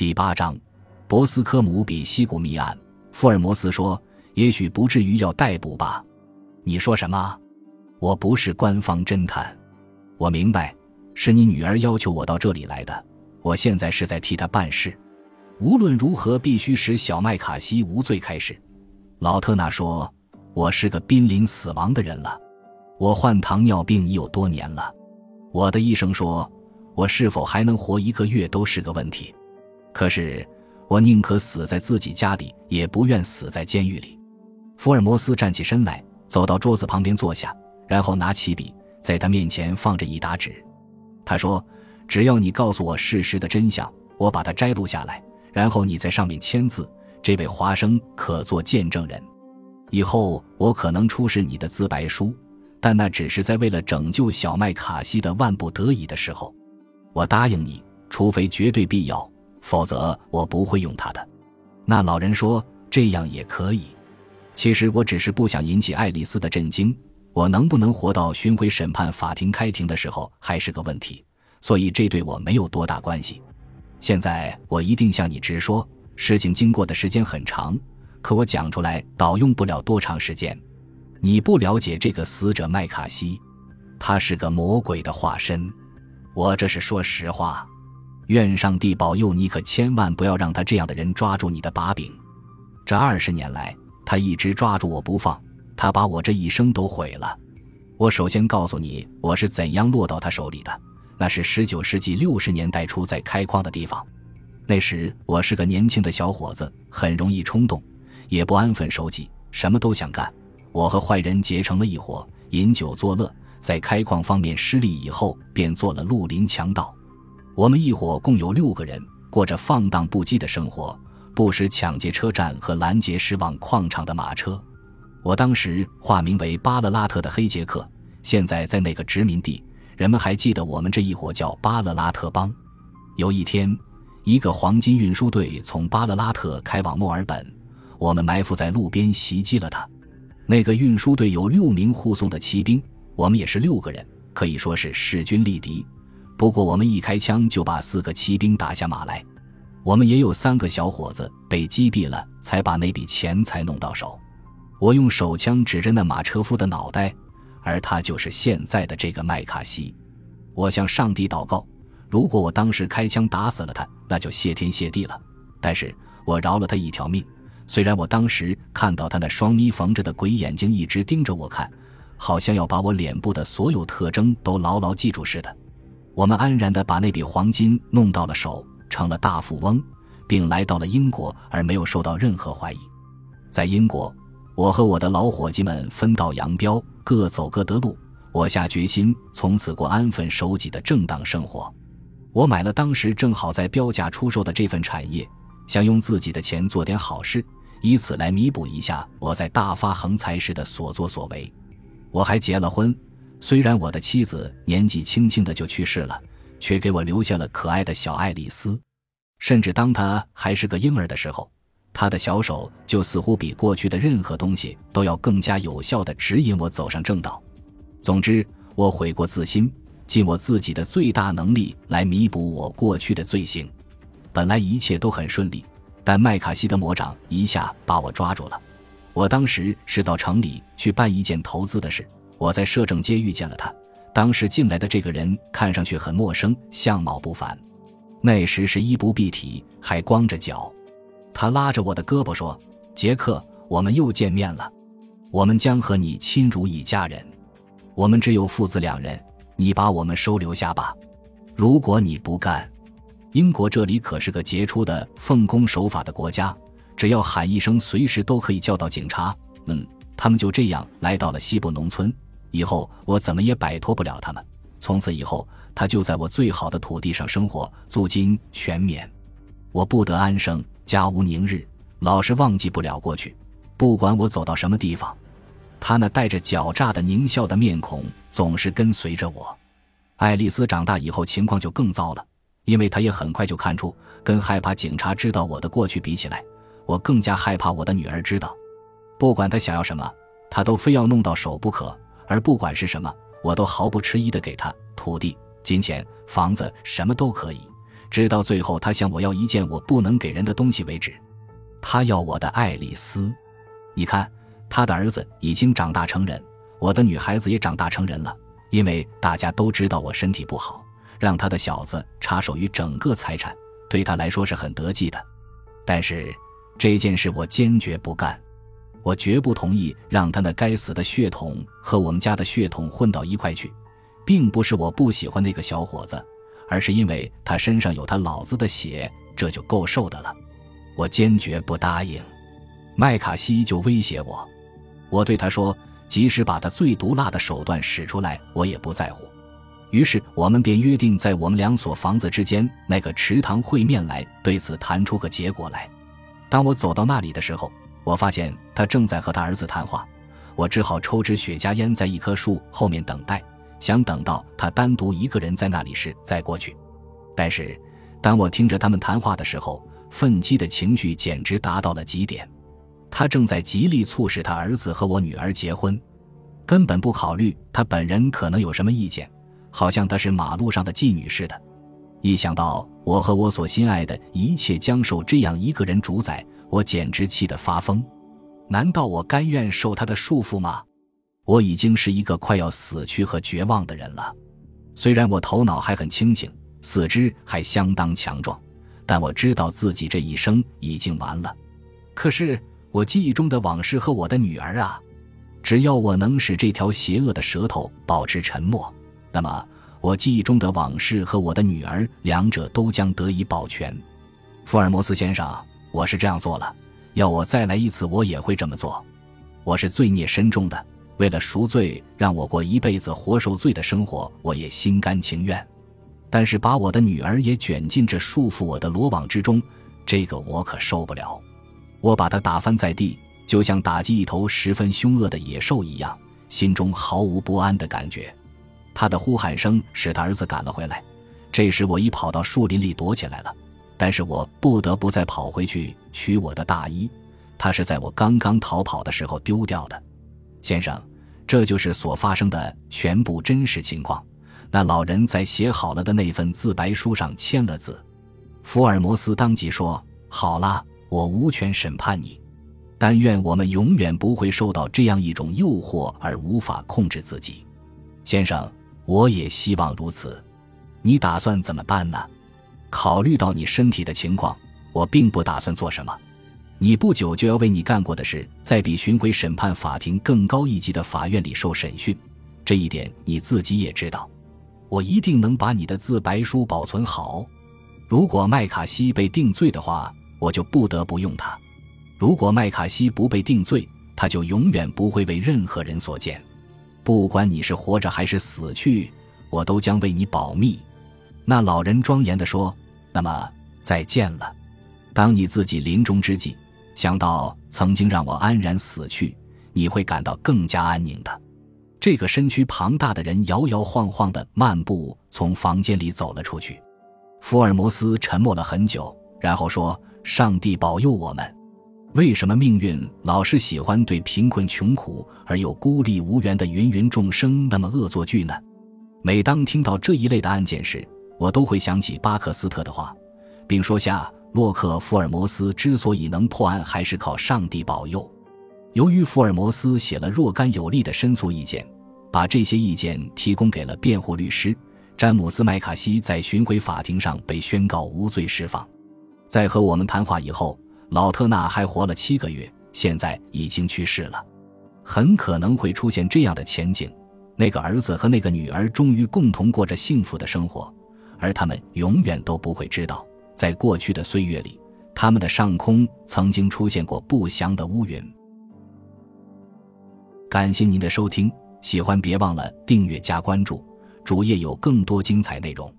第八章，博斯科姆比西谷谜案。福尔摩斯说：“也许不至于要逮捕吧？”你说什么？我不是官方侦探。我明白，是你女儿要求我到这里来的。我现在是在替她办事。无论如何，必须使小麦卡西无罪开始。老特纳说：“我是个濒临死亡的人了。我患糖尿病已有多年了。我的医生说，我是否还能活一个月都是个问题。可是，我宁可死在自己家里，也不愿死在监狱里。”福尔摩斯站起身来，走到桌子旁边坐下，然后拿起笔，在他面前放着一沓纸。他说：“只要你告诉我事实的真相，我把它摘录下来，然后你在上面签字。”这位华生可做见证人，以后我可能出示你的自白书，但那只是在为了拯救小麦卡西的万不得已的时候。我答应你，除非绝对必要，否则我不会用它的。那老人说：“这样也可以。”其实我只是不想引起爱丽丝的震惊。我能不能活到巡回审判法庭开庭的时候还是个问题，所以这对我没有多大关系。现在我一定向你直说。事情经过的时间很长，可我讲出来倒用不了多长时间。你不了解这个死者麦卡锡，他是个魔鬼的化身。我这是说实话。愿上帝保佑你，可千万不要让他这样的人抓住你的把柄。这二十年来，他一直抓住我不放，他把我这一生都毁了。我首先告诉你，我是怎样落到他手里的。那是十九世纪六十年代初在开矿的地方。那时我是个年轻的小伙子，很容易冲动，也不安分守己，什么都想干。我和坏人结成了一伙，饮酒作乐，在开矿方面失利以后，便做了绿林强盗。我们一伙共有六个人，过着放荡不羁的生活，不时抢劫车站和拦截驶往矿场的马车。我当时化名为巴勒拉特的黑杰克，现在在那个殖民地，人们还记得我们这一伙叫巴勒拉特帮。有一天。一个黄金运输队从巴勒拉特开往墨尔本，我们埋伏在路边袭击了他。那个运输队有六名护送的骑兵，我们也是六个人，可以说是势均力敌。不过我们一开枪就把四个骑兵打下马来。我们也有三个小伙子被击毙了，才把那笔钱财弄到手。我用手枪指着那马车夫的脑袋，而他就是现在的这个麦卡锡。我向上帝祷告。如果我当时开枪打死了他，那就谢天谢地了。但是我饶了他一条命。虽然我当时看到他那双眯缝着的鬼眼睛一直盯着我看，好像要把我脸部的所有特征都牢牢记住似的。我们安然地把那笔黄金弄到了手，成了大富翁，并来到了英国，而没有受到任何怀疑。在英国，我和我的老伙计们分道扬镳，各走各的路。我下决心从此过安分守己的正当生活。我买了当时正好在标价出售的这份产业，想用自己的钱做点好事，以此来弥补一下我在大发横财时的所作所为。我还结了婚，虽然我的妻子年纪轻轻的就去世了，却给我留下了可爱的小爱丽丝。甚至当她还是个婴儿的时候，她的小手就似乎比过去的任何东西都要更加有效地指引我走上正道。总之，我悔过自新。尽我自己的最大能力来弥补我过去的罪行。本来一切都很顺利，但麦卡锡的魔掌一下把我抓住了。我当时是到城里去办一件投资的事，我在摄政街遇见了他。当时进来的这个人看上去很陌生，相貌不凡。那时是衣不蔽体，还光着脚。他拉着我的胳膊说：“杰克，我们又见面了。我们将和你亲如一家人。我们只有父子两人。”你把我们收留下吧，如果你不干，英国这里可是个杰出的奉公守法的国家，只要喊一声，随时都可以叫到警察。嗯，他们就这样来到了西部农村，以后我怎么也摆脱不了他们。从此以后，他就在我最好的土地上生活，租金全免，我不得安生，家无宁日，老是忘记不了过去。不管我走到什么地方。他那带着狡诈的狞笑的面孔总是跟随着我。爱丽丝长大以后情况就更糟了，因为她也很快就看出，跟害怕警察知道我的过去比起来，我更加害怕我的女儿知道。不管她想要什么，她都非要弄到手不可。而不管是什么，我都毫不迟疑地给他土地、金钱、房子，什么都可以，直到最后，他向我要一件我不能给人的东西为止。他要我的爱丽丝。你看，他的儿子已经长大成人，我的女孩子也长大成人了。因为大家都知道我身体不好，让他的小子插手于整个财产，对他来说是很得计的。但是这件事我坚决不干，我绝不同意让他那该死的血统和我们家的血统混到一块去。并不是我不喜欢那个小伙子，而是因为他身上有他老子的血，这就够受的了。我坚决不答应。麦卡锡就威胁我，我对他说，即使把他最毒辣的手段使出来，我也不在乎。于是我们便约定在我们两所房子之间那个池塘会面来，对此谈出个结果来。当我走到那里的时候，我发现他正在和他儿子谈话，我只好抽支雪茄烟在一棵树后面等待，想等到他单独一个人在那里时再过去。但是当我听着他们谈话的时候，愤激的情绪简直达到了极点。他正在极力促使他儿子和我女儿结婚，根本不考虑他本人可能有什么意见，好像他是马路上的妓女似的。一想到我和我所心爱的一切将受这样一个人主宰，我简直气得发疯。难道我甘愿受他的束缚吗？我已经是一个快要死去和绝望的人了。虽然我头脑还很清醒，四肢还相当强壮。但我知道自己这一生已经完了，可是我记忆中的往事和我的女儿啊，只要我能使这条邪恶的舌头保持沉默，那么我记忆中的往事和我的女儿两者都将得以保全。福尔摩斯先生，我是这样做了，要我再来一次，我也会这么做。我是罪孽深重的，为了赎罪，让我过一辈子活受罪的生活，我也心甘情愿。但是把我的女儿也卷进这束缚我的罗网之中，这个我可受不了。我把她打翻在地，就像打击一头十分凶恶的野兽一样，心中毫无不安的感觉。他的呼喊声使他儿子赶了回来。这时我已跑到树林里躲起来了，但是我不得不再跑回去取我的大衣，他是在我刚刚逃跑的时候丢掉的。先生，这就是所发生的全部真实情况。那老人在写好了的那份自白书上签了字，福尔摩斯当即说：“好了，我无权审判你，但愿我们永远不会受到这样一种诱惑而无法控制自己。”先生，我也希望如此。你打算怎么办呢？考虑到你身体的情况，我并不打算做什么。你不久就要为你干过的事，在比巡回审判法庭更高一级的法院里受审讯，这一点你自己也知道。我一定能把你的自白书保存好。如果麦卡锡被定罪的话，我就不得不用它；如果麦卡锡不被定罪，他就永远不会为任何人所见。不管你是活着还是死去，我都将为你保密。那老人庄严地说：“那么再见了。当你自己临终之际，想到曾经让我安然死去，你会感到更加安宁的。”这个身躯庞大的人摇摇晃晃地漫步从房间里走了出去。福尔摩斯沉默了很久，然后说：“上帝保佑我们。为什么命运老是喜欢对贫困穷苦而又孤立无援的芸芸众生那么恶作剧呢？”每当听到这一类的案件时，我都会想起巴克斯特的话，并说下洛克福尔摩斯之所以能破案，还是靠上帝保佑。由于福尔摩斯写了若干有力的申诉意见，把这些意见提供给了辩护律师詹姆斯·麦卡锡，在巡回法庭上被宣告无罪释放。在和我们谈话以后，老特纳还活了七个月，现在已经去世了。很可能会出现这样的前景：那个儿子和那个女儿终于共同过着幸福的生活，而他们永远都不会知道，在过去的岁月里，他们的上空曾经出现过不祥的乌云。感谢您的收听，喜欢别忘了订阅加关注，主页有更多精彩内容。